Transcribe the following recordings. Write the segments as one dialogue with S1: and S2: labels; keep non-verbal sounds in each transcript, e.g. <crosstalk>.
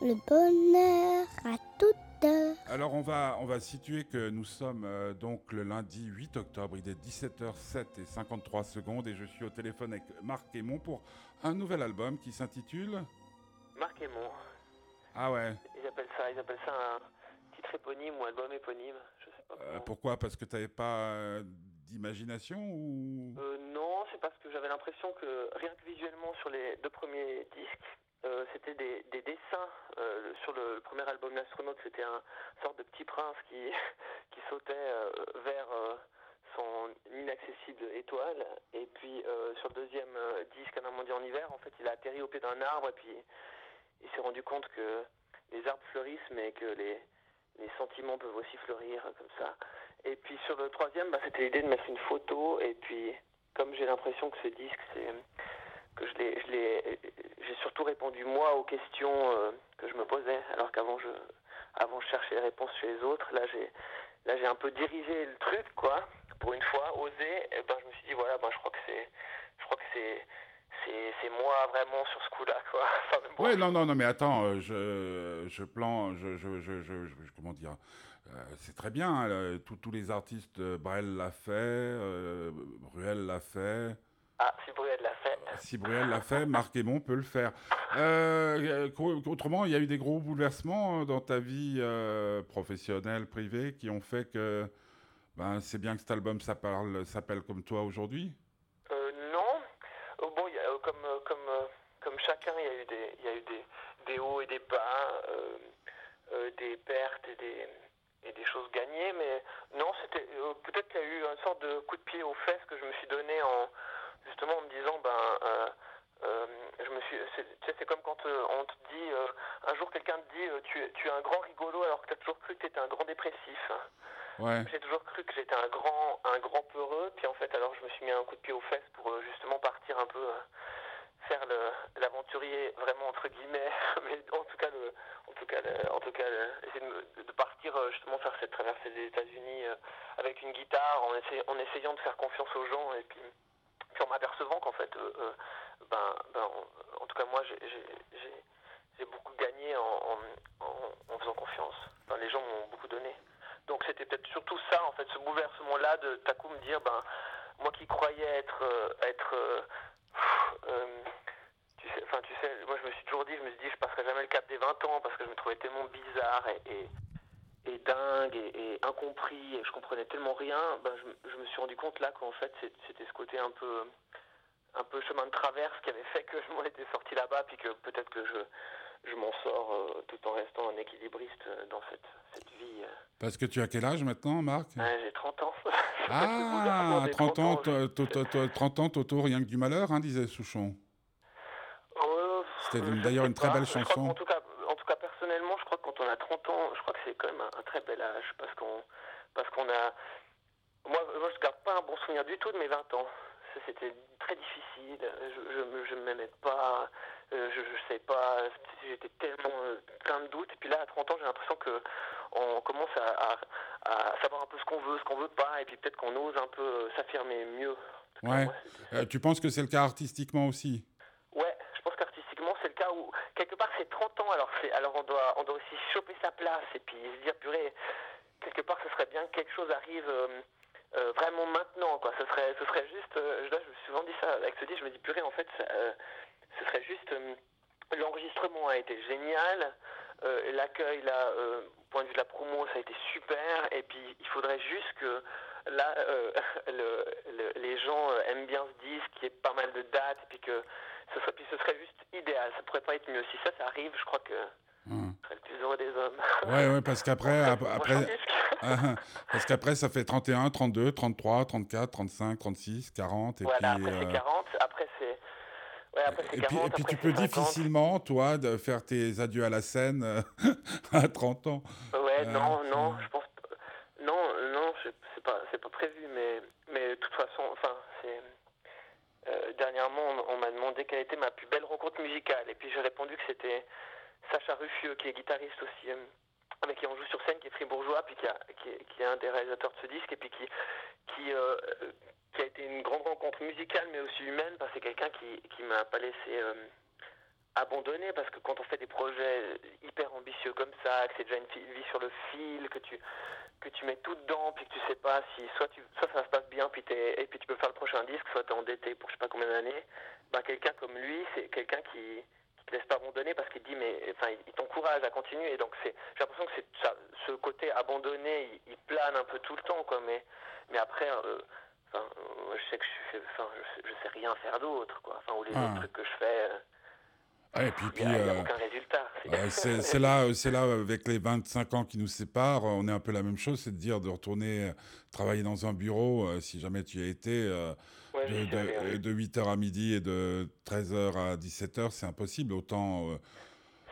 S1: le bonheur à toute heure.
S2: Alors on va, on va situer que nous sommes euh, donc le lundi 8 octobre, il est 17h07 et 53 secondes et je suis au téléphone avec Marc Aymon pour un nouvel album qui s'intitule
S3: Marc Aymon.
S2: Ah ouais.
S3: Ils appellent ça, ils appellent ça un titre éponyme ou album éponyme. Je sais pas.
S2: Euh, pourquoi? Parce que tu n'avais pas euh, d'imagination ou?
S3: Euh, non, c'est parce que j'avais l'impression que rien que visuellement sur les deux premiers disques, euh, c'était des, des dessins. Euh, sur le, premier album L'astronaute, c'était un sorte de petit prince qui, <laughs> qui sautait euh, vers son inaccessible étoile. Et puis sur le deuxième disque, Un amandie en hiver, en fait, il a atterri au pied d'un arbre et puis il s'est rendu compte que les arbres fleurissent, mais que les, les sentiments peuvent aussi fleurir comme ça. Et puis sur le troisième, bah, c'était l'idée de mettre une photo. Et puis, comme j'ai l'impression que ce disque, c'est que je l'ai, surtout répondu moi aux questions euh, que je me posais, alors qu'avant je, avant je cherchais les réponses chez les autres. Là, j'ai, là, j'ai un peu dirigé le truc, quoi. Pour une fois, osé. Et ben, je me suis dit voilà, ben, je crois que c'est, je crois que c'est, c'est, moi vraiment sur ce coup-là, quoi. <laughs> Enfin,
S2: Ouais, non, non, non, mais attends, euh, je, je plan, je, je, je, comment dire, euh, c'est très bien, hein, tous- les artistes, Brel l'a fait, Bruel l'a fait,
S3: Ah, si Bruel l'a fait.
S2: si Bruel l'a fait, Marc Aymon peut le faire. Euh, autrement, il y a eu des gros bouleversements euh, dans ta vie euh, professionnelle, privée, qui ont fait que ben, c'est bien que cet album s'appelle comme toi aujourd'hui?
S3: Euh, non. Bon, y a, comme, comme, comme chacun, il y a eu des, y a eu des, des hauts et des bas, des pertes et des, et des choses gagnées. Mais non, c'était peut-être qu'il y a eu une sorte de coup de pied aux fesses que je me suis donné en justement en me disant ben. euh, euh, je me suis, c'est, tu sais, c'est comme quand euh, on te dit, euh, un jour quelqu'un te dit, tu, es- tu es un grand rigolo alors que tu as toujours cru que tu étais un grand dépressif.
S2: Ouais.
S3: J'ai toujours cru que j'étais un grand, un grand peureux, puis en fait, alors je me suis mis un coup de pied aux fesses pour justement partir un peu, faire le, l'aventurier vraiment entre guillemets, <laughs> mais en tout cas, le, en tout cas, le- en tout cas, le- essayer de, de partir justement faire cette traversée des États-Unis avec une guitare, en, essay- en essayant de faire confiance aux gens et puis, en m'apercevant qu'en fait, euh, euh, ben, ben, en, tout cas moi, j'ai, beaucoup gagné en, en, faisant confiance. Enfin, les gens m'ont beaucoup donné. Donc c'était peut-être surtout ça, en fait, ce bouleversement-là de tout à coup me dire, ben, moi qui croyais être, euh, être, tu sais, tu sais, moi je me suis toujours dit, je me suis dit, je passerai jamais le cap des 20 ans parce que je me trouvais tellement bizarre et, et dingue et, et incompris et je comprenais tellement rien. Ben, je, je me suis rendu compte là qu'en fait c'était ce côté un peu, un peu chemin de traverse qui avait fait que je m'en étais sorti là-bas puis que peut-être que je, je m'en sors euh, tout en restant un équilibriste euh, dans cette, cette vie. euh.
S2: Parce que tu as quel âge maintenant, Marc?
S3: Ouais, j'ai 30 ans. <laughs>
S2: Ah,
S3: J'ai
S2: 30 ans,
S3: je-
S2: to- to- to- 30 ans, Toto, rien que du malheur, hein, disait Souchon.
S3: Euh,
S2: C'était d'ailleurs une très belle chanson.
S3: en tout cas, personnellement, je crois que quand on a 30 ans, je crois que c'est quand même un, un très bel âge parce qu'on, parce qu'on a. Moi, moi, je garde pas un bon souvenir du tout de mes 20 ans. Ça, C'était très difficile. Je, je, me- je ne m'aimais pas. euh, je, je sais pas. J'étais tellement euh, plein de doutes. Et puis là, à 30 ans, j'ai l'impression que on commence à, savoir un peu ce qu'on veut, ce qu'on veut pas, et puis peut-être qu'on ose un peu euh, s'affirmer mieux. Cas,
S2: Ouais.
S3: moi,
S2: Euh, tu penses que c'est le cas artistiquement aussi?
S3: Ouais, je pense qu'artistiquement, c'est le cas où, quelque part, c'est 30 ans, alors, c'est, alors on, doit, on doit aussi choper sa place et puis se dire, purée, quelque part, ce serait bien que quelque chose arrive euh, euh, vraiment maintenant, quoi. Ce serait, ce serait juste, là, je me suis souvent dit ça avec ce disque, je me dis, purée, en fait, ça, ce serait juste, l'enregistrement a été génial, euh, l'accueil, là, euh, point de vue de la promo, ça a été super, et puis il faudrait juste que là, euh, <laughs> le- le- les gens euh, aiment bien ce disque, qu'il y ait pas mal de dates, et puis que ce serait, puis ce serait juste idéal. Ça pourrait pas être mieux. Si ça, ça arrive, je crois que
S2: Hum.
S3: je serais le plus heureux des hommes. <laughs>
S2: Ouais, ouais, parce qu'après, <laughs> après. Ah, ah. parce qu'après, ça fait 31, 32, 33, 34, 35, 36, 40, et
S3: voilà,
S2: puis...
S3: après c'est
S2: euh,
S3: 40, après c'est. Ouais, après c'est
S2: Et
S3: 40.
S2: puis, et puis
S3: après
S2: tu peux
S3: c'est 50.
S2: difficilement, toi, de faire tes adieux à la scène euh, <laughs> à 30 ans.
S3: Ouais,
S2: Euh,
S3: non, non, je pense. Non, non, c'est pas, pas prévu, mais, mais de toute façon, enfin, c'est. euh, dernièrement, on, on m'a demandé quelle était ma plus belle rencontre musicale, et puis j'ai répondu que c'était Sacha Ruffieux, qui est guitariste aussi, euh, avec qui on joue sur scène, qui est fribourgeois, puis qui, a, qui, est, qui est un des réalisateurs de ce disque, et puis qui, qui, euh, qui a été une grande rencontre musicale, mais aussi humaine, parce que c'est quelqu'un qui, qui m'a pas laissé euh, abandonner parce que quand on fait des projets hyper ambitieux comme ça, que c'est déjà une vie sur le fil, que tu que tu mets tout dedans, puis que tu sais pas si soit tu soit ça se passe bien, puis t'es- et puis tu peux faire le prochain disque, soit tu es endetté pour je sais pas combien d'années. Ben quelqu'un comme lui, c'est quelqu'un qui qui te laisse pas abandonner parce qu'il dit mais enfin il, t'encourage à continuer. Donc c'est j'ai l'impression que c'est ça, ce côté abandonné, il, il plane un peu tout le temps quoi. Mais mais après. euh, Enfin, je sais que je, fais- enfin, je, sais, je sais rien faire d'autre, quoi. Enfin, ou les
S2: Ah.
S3: autres trucs que je fais, euh,
S2: Ouais, et puis,
S3: il n'y a, a
S2: euh,
S3: aucun résultat. C'est-
S2: euh, <laughs> c'est c'est là, euh, c'est là, avec les 25 ans qui nous séparent, on est un peu la même chose, c'est de dire de retourner travailler dans un bureau, euh, si jamais tu y as été,
S3: Ouais,
S2: de,
S3: allé, ouais.
S2: de, de 8h à midi et de 13h à 17h, c'est impossible. Autant,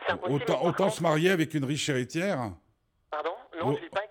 S3: impossible,
S2: autant,
S3: contre-
S2: se marier avec une riche héritière.
S3: Pardon? Non,
S2: Oh.
S3: je dis pas.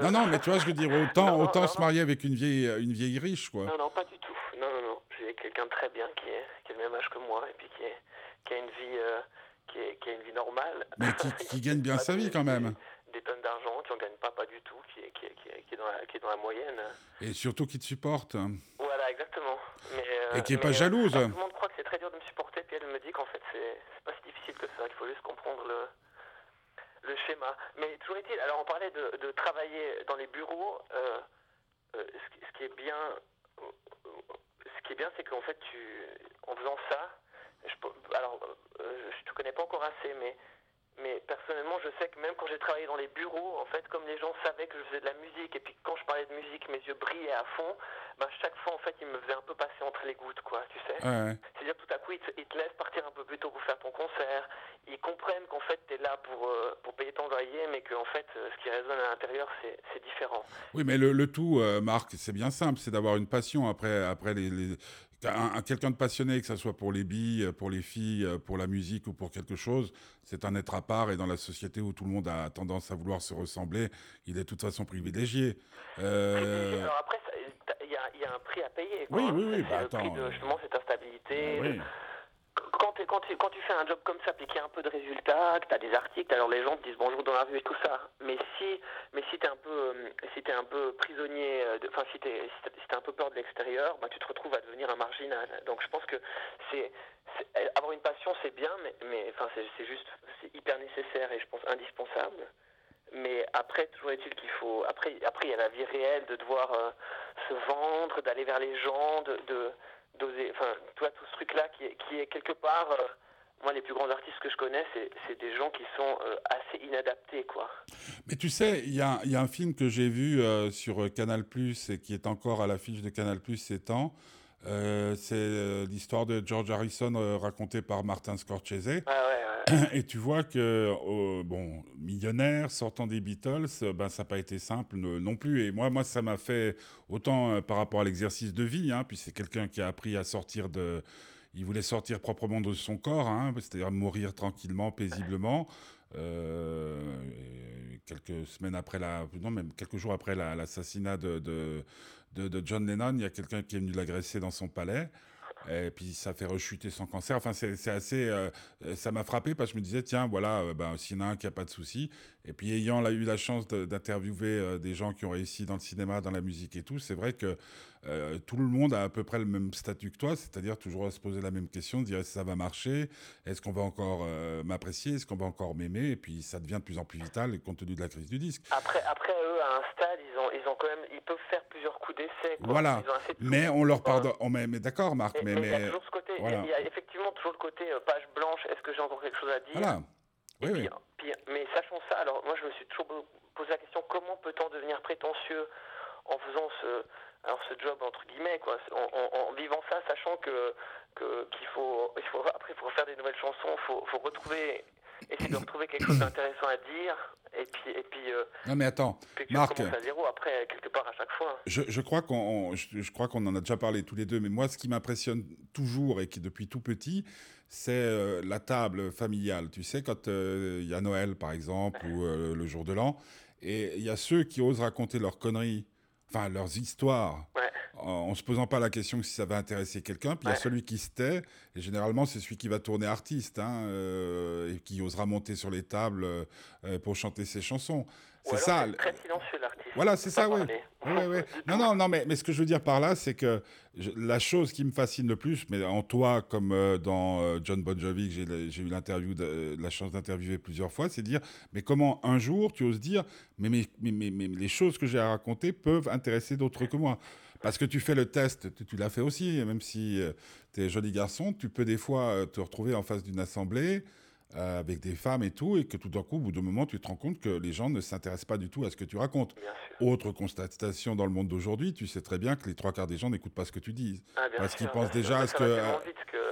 S3: Non, non.
S2: Non, mais tu vois, je veux dire, <laughs> autant,
S3: Non, non,
S2: autant
S3: non,
S2: se marier avec une vieille, une vieille riche, quoi.
S3: Non, non, pas du tout. Non, non, non. J'ai quelqu'un de très bien qui est, qui est le même âge que moi et puis qui, est, qui a une vie, euh, qui, est, qui a une vie normale.
S2: Mais qui, <laughs> qui gagne bien sa vie quand même.
S3: Des, des tonnes d'argent, qui en gagne pas, pas du tout, qui est, qui est, dans, la, qui est dans la moyenne.
S2: Et surtout qui te supporte.
S3: Voilà, exactement. Mais, euh,
S2: Et qui est pas
S3: euh,
S2: jalouse.
S3: tout le monde croit que c'est très dur de me supporter, puis elle me dit qu'en fait c'est c'est pas si difficile que ça, qu'il faut juste comprendre le, le schéma. Mais toujours est-il, alors on parlait de, travailler dans les bureaux, euh, euh, ce, qui- est bien, ce qui est bien, c'est qu'en fait tu, en faisant ça, je, alors euh, je te connais pas encore assez, mais mais personnellement, je sais que même quand j'ai travaillé dans les bureaux, en fait, comme les gens savaient que je faisais de la musique, et puis quand je parlais de musique, mes yeux brillaient à fond, ben chaque fois, en fait, ils me faisaient un peu passer entre les gouttes, quoi, tu sais.
S2: Ouais, ouais.
S3: C'est-à-dire, tout à coup, ils te, ils te laissent partir un peu plus tôt pour faire ton concert. Ils comprennent qu'en fait, tu es là pour, euh, pour payer ton loyer, mais qu'en fait, euh, ce qui résonne à l'intérieur, c'est différent.
S2: Oui, mais le, le tout, euh, Marc, c'est bien simple, c'est d'avoir une passion après, après les, quelqu'un de passionné, que ce soit pour les billes, pour les filles, euh, pour la musique ou pour quelque chose, c'est un être à part et dans la société où tout le monde a tendance à vouloir se ressembler, il est de toute façon privilégié. Euh, <laughs>
S3: Alors après, il y a, il y a un prix à payer. Quoi,
S2: Oui,
S3: hein.
S2: oui, oui, bah
S3: le prix de justement cette instabilité.
S2: oui.
S3: Quand, tu, fais un job comme ça, puis qu'il y a un peu de résultats, que tu as des articles, alors les gens te disent bonjour dans la rue et tout ça. Mais si, mais si tu es un peu, euh, si t'es un peu prisonnier, euh, enfin si tu si as un peu peur de l'extérieur, bah, tu te retrouves à devenir un marginal. Donc je pense que c'est euh, avoir une passion, c'est bien, mais, enfin c'est juste, hyper nécessaire et je pense indispensable. Mais après, toujours est-il qu'il faut. Après, après, il y a la vie réelle de devoir se vendre, d'aller vers les gens, de d'oser. Enfin, tu vois, tout ce truc-là qui est, qui est quelque part. euh, moi, les plus grands artistes que je connais, c'est, des gens qui sont euh, assez inadaptés, quoi.
S2: Mais tu sais, il y a, il y a un film que j'ai vu euh, sur Canal Plus et qui est encore à l'affiche de Canal Plus ces temps. C'est l'histoire de George Harrison racontée par Martin Scorsese.
S3: Ah ouais, ouais. <coughs>
S2: Et tu vois que, euh, bon, millionnaire, sortant des Beatles, euh, ben, ça n'a pas été simple ne- non plus. Et moi, moi ça m'a fait, autant euh, par rapport à l'exercice de vie, hein, puis c'est quelqu'un qui a appris à sortir de... Il voulait sortir proprement de son corps, hein, c'est-à-dire mourir tranquillement, paisiblement. Euh, quelques semaines après la... Non, même quelques jours après la- l'assassinat de, de John Lennon, il y a quelqu'un qui est venu l'agresser dans son palais. Et puis ça fait rechuter son cancer. Enfin, c'est assez. euh, ça m'a frappé parce que je me disais, tiens, voilà, euh, ben, s'il y en a un qui n'a pas de souci. Et puis ayant là, eu la chance d'interviewer euh, des gens qui ont réussi dans le cinéma, dans la musique et tout, c'est vrai que euh, tout le monde a à peu près le même statut que toi, c'est-à-dire toujours à se poser la même question, de dire est-ce que ça va marcher, est-ce qu'on va encore euh, m'apprécier, est-ce qu'on va encore m'aimer, et puis ça devient de plus en plus vital compte tenu de la crise du disque.
S3: Après, après, eux, à un stade, ils ont, ils ont quand même, ils peuvent faire plusieurs coups d'essai.
S2: Voilà. Mais on leur pardonne. mais mais d'accord, Marc, mais.
S3: mais il y a toujours ce côté, y a-
S2: voilà.
S3: il y, a effectivement toujours le côté page blanche. Est-ce que j'ai encore quelque chose à dire?
S2: Voilà. Oui,
S3: mais sachant ça, alors moi je me suis toujours posé la question comment peut-on devenir prétentieux en faisant ce, alors ce job entre guillemets quoi, en, en- en vivant ça, sachant que que- qu'il faut, il faut après pour faire des nouvelles chansons, faut, faut retrouver, essayer de retrouver quelque chose d'intéressant à dire, et puis et puis, euh,
S2: Non, mais attends. Marc.
S3: à zéro après quelque part à chaque fois.
S2: Je, je crois qu'on on- je, je crois qu'on en a déjà parlé tous les deux, mais moi, ce qui m'impressionne toujours et qui depuis tout petit, c'est euh, la table familiale. Tu sais, quand euh, il y a Noël, par exemple, ou le jour de l'an, et il y a ceux qui osent raconter leurs conneries, enfin leurs histoires,
S3: Ouais.
S2: En, se posant pas la question si ça va intéresser quelqu'un. Puis il y a celui qui se tait, et généralement c'est celui qui va tourner artiste, hein, euh, et qui osera monter sur les tables euh, pour chanter ses chansons. C'est ça.
S3: très silencieux l'artiste.
S2: Voilà, c'est ça,
S3: parler.
S2: Ouais, ouais. Non, non, non, mais, mais ce que je veux dire par là, c'est que je- la chose qui me fascine le plus, mais en toi, comme euh, dans euh, John Bon Jovi, que j'ai eu l'interview, la chance d'interviewer plusieurs fois, c'est de dire, mais comment un jour tu oses dire, mais, mais, mais, mais, mais les choses que j'ai à raconter peuvent intéresser d'autres que moi parce que tu fais le test, tu, tu l'as fait aussi, même si tu es joli garçon, tu peux des fois euh, te retrouver en face d'une assemblée euh, avec des femmes et tout, et que tout d'un coup, au bout d'un moment, tu te rends compte que les gens ne s'intéressent pas du tout à ce que tu racontes. Autre constatation dans le monde d'aujourd'hui, tu sais très bien que les trois quarts des gens n'écoutent pas ce que tu dis.
S3: Ah,
S2: Parce qu'ils pensent déjà à ce que, euh,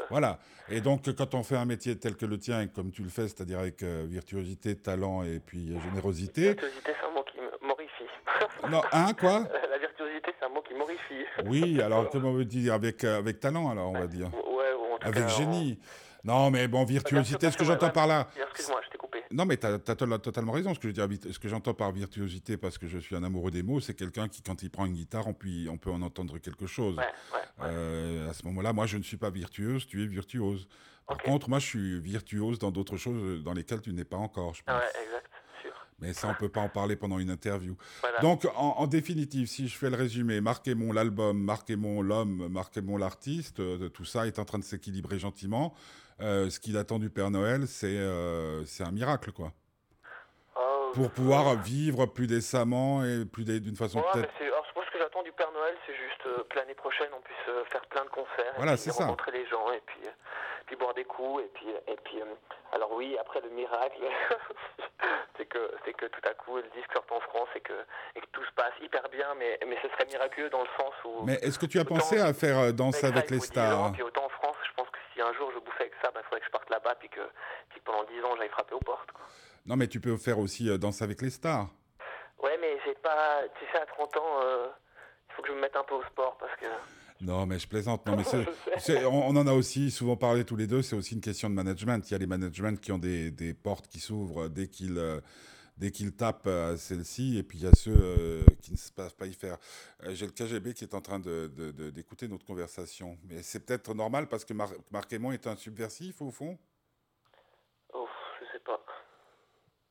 S2: Voilà. Et donc, quand on fait un métier tel que le tien, et comme tu le fais, c'est-à-dire avec euh, virtuosité, talent et puis euh, générosité.
S3: Virtuosité, c'est un mot qui m- morifie.
S2: Non, hein, quoi
S3: La virtuosité, c'est un mot qui morifie.
S2: Oui, alors comment on veut dire Avec, euh, avec talent, alors, on va dire.
S3: Ouais, ou en tout
S2: Avec
S3: cas,
S2: génie. Non, mais bon, virtuosité, ce que j'entends par là.
S3: Excuse-moi, je t'ai coupé.
S2: Non, mais tu as, totalement raison. Ce que, je veux dire, vit- ce que j'entends par virtuosité, parce que je suis un amoureux des mots, c'est quelqu'un qui, quand il prend une guitare, on peut, on peut en entendre quelque chose.
S3: Ouais, ouais. ouais.
S2: Euh, à ce moment-là, moi, je ne suis pas virtueuse, tu es virtuose. Par contre, moi, je suis virtuose dans d'autres choses dans lesquelles tu n'es pas encore, je pense.
S3: Ouais, exact, sûr.
S2: Mais ça, on peut pas en parler pendant une interview.
S3: Voilà.
S2: Donc, en, en définitive, si je fais le résumé, Marc Aymon, l'album, Marc Aymon, l'homme, Marc Aymon, l'artiste, euh, tout ça est en train de s'équilibrer gentiment. Euh, ce qu'il attend du Père Noël, c'est euh, un miracle, quoi.
S3: Oh,
S2: Pour pouvoir vivre plus décemment et plus d'une façon
S3: Ouais,
S2: peut-être...
S3: moi ce que j'attends du Père Noël, c'est juste euh, que l'année prochaine on puisse euh, faire plein de concerts,
S2: Voilà,
S3: et puis
S2: c'est ça.
S3: rencontrer les gens et puis, puis boire des coups et puis et puis alors oui après le miracle, <laughs> c'est que c'est que tout à coup le disque sort en France et que et que tout se passe hyper bien, mais mais ce serait miraculeux dans le sens où
S2: Mais est-ce que tu as pensé à faire euh, Danse avec les
S3: 10 ans,
S2: stars
S3: puis autant en France, je pense que si un jour je bouffais avec ça, il faudrait que je parte là-bas puis que, puis que pendant 10 ans j'aille frapper aux portes. Quoi.
S2: Non, mais tu peux faire aussi euh, Danse avec les stars.
S3: Ouais, mais j'ai pas. Tu sais, à 30 ans, euh, il faut que je me mette un peu au sport parce que.
S2: Non, mais je plaisante. Non, mais on, on en a aussi souvent parlé tous les deux. C'est aussi une question de management. Il y a les managements qui ont des, des portes qui s'ouvrent dès qu'ils euh, dès qu'ils tapent à celle-ci, et puis il y a ceux euh, qui ne savent pas y faire. Euh, J'ai le KGB qui est en train de- de- de- d'écouter notre conversation. Mais c'est peut-être normal parce que Mar- Marc Aymon est un subversif au fond?
S3: Ouf, je sais pas.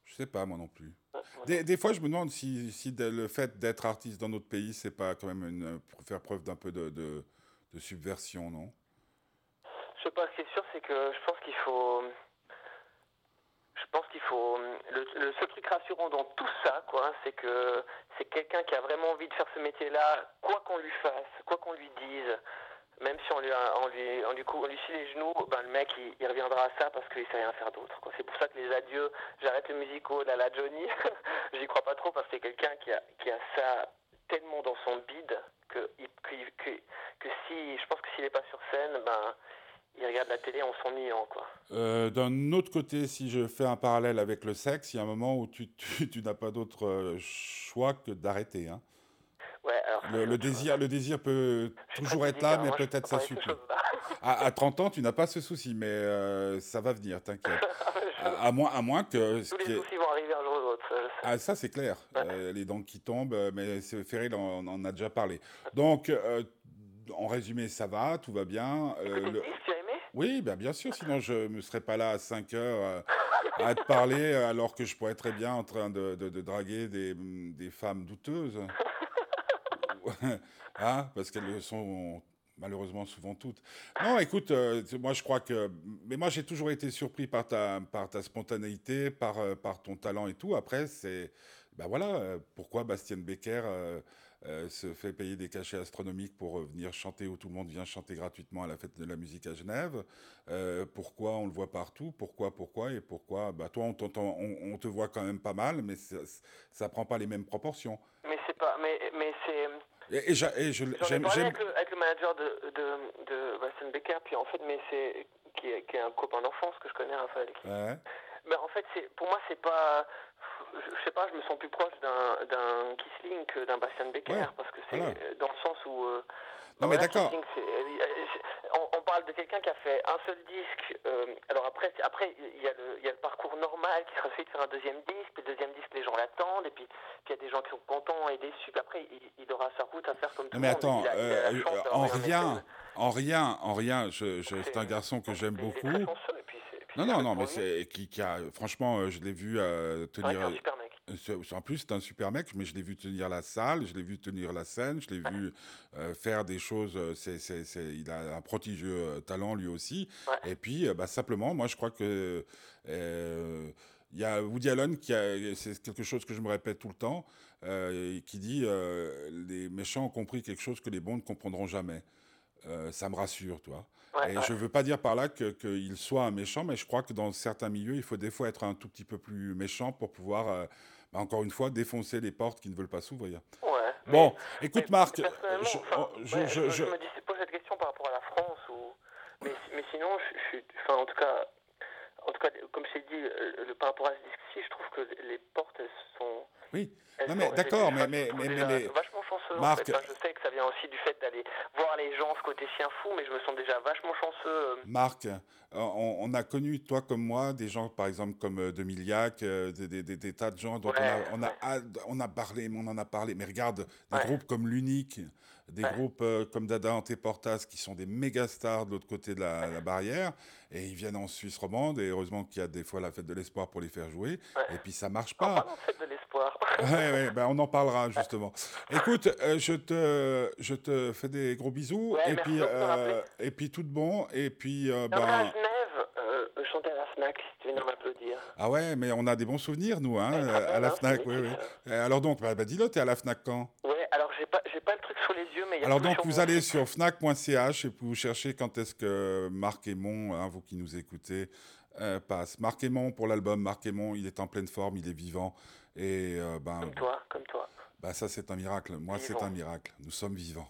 S2: Je sais pas moi non plus.
S3: Ouais.
S2: Des, des fois, je me demande si, si de- le fait d'être artiste dans notre pays, c'est pas quand même une, pour faire preuve d'un peu de, de, de subversion, non?
S3: Je sais pas, ce qui est sûr, c'est que je pense qu'il faut. Je pense qu'il faut. Le, le seul truc rassurant dans tout ça, quoi, c'est que c'est quelqu'un qui a vraiment envie de faire ce métier-là, quoi qu'on lui fasse, quoi qu'on lui dise, même si on lui, a- on lui, on lui, les genoux, ben le mec il, reviendra à ça parce qu'il sait rien faire d'autre. C'est pour ça que les adieux, j'arrête le musical à la Johnny, <laughs> j'y crois pas trop parce que c'est quelqu'un qui a, qui a ça tellement dans son bide que, que, si, je pense que s'il est pas sur scène, ben il regarde la télé en s'ennuyant.
S2: Euh, D'un autre côté, si je fais un parallèle avec le sexe, il y a un moment où tu, tu, tu n'as pas d'autre euh, choix que d'arrêter. Hein. Le, le désir, le désir peut toujours être là, mais
S3: hein,
S2: peut-être
S3: ces choses-là.
S2: À, à 30 ans, tu n'as pas ce souci, mais euh, ça va venir, t'inquiète. <laughs>
S3: Je-
S2: À, à moins, à moins que... ce
S3: Tous
S2: qui
S3: les
S2: est-
S3: soucis vont arriver un jour ou l'autre. ça.
S2: Ah, ça, c'est clair.
S3: Ouais.
S2: Euh, les dents qui tombent, euh, mais c'est Ferril en, en a déjà parlé. Donc, euh, en résumé, ça va, tout va bien. Euh, le-
S3: tu as aimé?
S2: Oui, ben, bien sûr, sinon je ne me serais pas là à 5 heures euh, à te parler euh, alors que je pourrais très bien en train de, de- de draguer des, des femmes douteuses. <laughs> <laughs> hein, parce qu'elles le sont malheureusement souvent toutes. Non, écoute, euh, moi je crois que... Mais moi j'ai toujours été surpris par ta, par ta spontanéité, par, euh, par ton talent et tout. Après, c'est... Ben voilà, euh, pourquoi Bastien Becker se fait payer des cachets astronomiques pour venir chanter où tout le monde vient chanter gratuitement à la fête de la musique à Genève. Pourquoi on le voit partout Pourquoi Pourquoi Et pourquoi bah, Toi, on, te voit quand même pas mal, mais ça, ça prend pas les mêmes proportions.
S3: C'est pas. Mais, mais c'est.
S2: Et, et j'a- et je- j'aime...
S3: parlé
S2: j'aime-
S3: avec le, avec le manager de, de, de Bastien Becker, puis en fait, mais c'est. Qui est, qui est un copain d'enfance que je connais, Raphaël.
S2: Ouais.
S3: Mais en fait, c'est pour moi, c'est pas. Je, je sais pas, je me sens plus proche d'un d'un Kissling que d'un Bastien Becker,
S2: Ouais,
S3: parce que c'est
S2: voilà.
S3: dans le sens où. euh,
S2: Non, mais d'accord.
S3: Euh, c'est- on, on parle de quelqu'un qui a fait un seul disque. euh, alors après, après il y, a le, il y a le parcours normal qui <laughs> sera celui de faire un deuxième disque. Puis le deuxième disque, les gens l'attendent. Et puis puis il y a des gens qui sont contents et déçus. Puis après, il, il aura sa route à faire comme tout
S2: mais
S3: le monde.
S2: attends,
S3: Il a- il a la
S2: euh,
S3: chance
S2: euh,
S3: d'avoir
S2: en rien, en rien, en rien, je, je- c'est un garçon que j'aime beaucoup. Non, non, non, mais c'est qui, qui a, franchement, euh, je l'ai vu euh, tenir. En plus, c'est un super mec, mais je l'ai vu tenir la salle, je l'ai vu tenir la scène, je l'ai vu euh, faire des choses. euh, C'est, c'est- c'est- il a un prodigieux euh, talent lui aussi.
S3: Ouais.
S2: Et puis, bah, simplement, moi, je crois que euh, il y a Woody Allen qui a, c'est quelque chose que je me répète tout le temps, euh, qui dit les méchants ont compris quelque chose que les bons ne comprendront jamais. Euh, ça me rassure, toi.
S3: Ouais,
S2: Et
S3: ouais.
S2: je veux pas dire par là que- qu'il soit un méchant, mais je crois que dans certains milieux, il faut des fois être un tout petit peu plus méchant pour pouvoir, euh, bah, encore une fois, défoncer les portes qui ne veulent pas s'ouvrir.
S3: Ouais. mais-
S2: Bon, écoute
S3: mais
S2: Marc, je,
S3: enfin,
S2: je-
S3: ouais,
S2: je-
S3: je, me dis, pas cette question par rapport à la France ou. Mais, mais sinon, je, je suis. Enfin, en tout cas, en tout cas, comme je t'ai dit, le, le- par rapport à ce disque-ci, je trouve que les portes, elles sont.
S2: Oui.
S3: elles
S2: Non, mais d'accord, mais- mais- mais- mais-
S3: Vachement chanceux. en
S2: Marc-
S3: fait. Enfin, je sais que ça vient aussi du fait d'aller voir les gens, ce côté chien fou, mais je me sens déjà vachement chanceux. euh,
S2: Marc, euh, on, on a connu, toi comme moi, des gens, par exemple, comme euh, Demiliac, euh, des, des- des- des tas de gens dont
S3: Ouais,
S2: on, a, on, a,
S3: ouais.
S2: ad- on a parlé, mais on en a parlé. Mais regarde, des
S3: Ouais.
S2: groupes comme l'Unique, des
S3: Ouais.
S2: groupes euh, comme Dada Anteportas, qui sont des méga stars de l'autre côté de la, la barrière, et ils viennent en Suisse romande, et heureusement qu'il y a des fois la fête de l'espoir pour les faire jouer,
S3: Ouais.
S2: et puis ça marche pas.
S3: de fête de l'espoir.
S2: Ben on en parlera justement. Écoute, euh, je, te, je te fais des gros bisous et, puis, euh, et puis tout de bon. Et puis, ben,
S3: chanter à la Fnac, si tu veux m'applaudir.
S2: ah ouais, mais on a des bons souvenirs, nous, hein,
S3: très
S2: à la
S3: bien,
S2: FNAC. Oui, oui. Alors donc, bah, bah, dis-le, t'es à la FNAC quand?
S3: J'ai pas, j'ai pas le truc sous les yeux, mais il y a
S2: Alors donc, vous
S3: mon
S2: allez sur fnac.ch et vous cherchez quand est-ce que Marc Aymon, hein, vous qui nous écoutez, euh, passe. Marc Aymon pour l'album, Marc Aymon, il est en pleine forme, il est vivant. Et euh, ben,
S3: Comme toi, comme toi.
S2: bah, ça, c'est un miracle. Moi, c'est un miracle. Nous sommes vivants.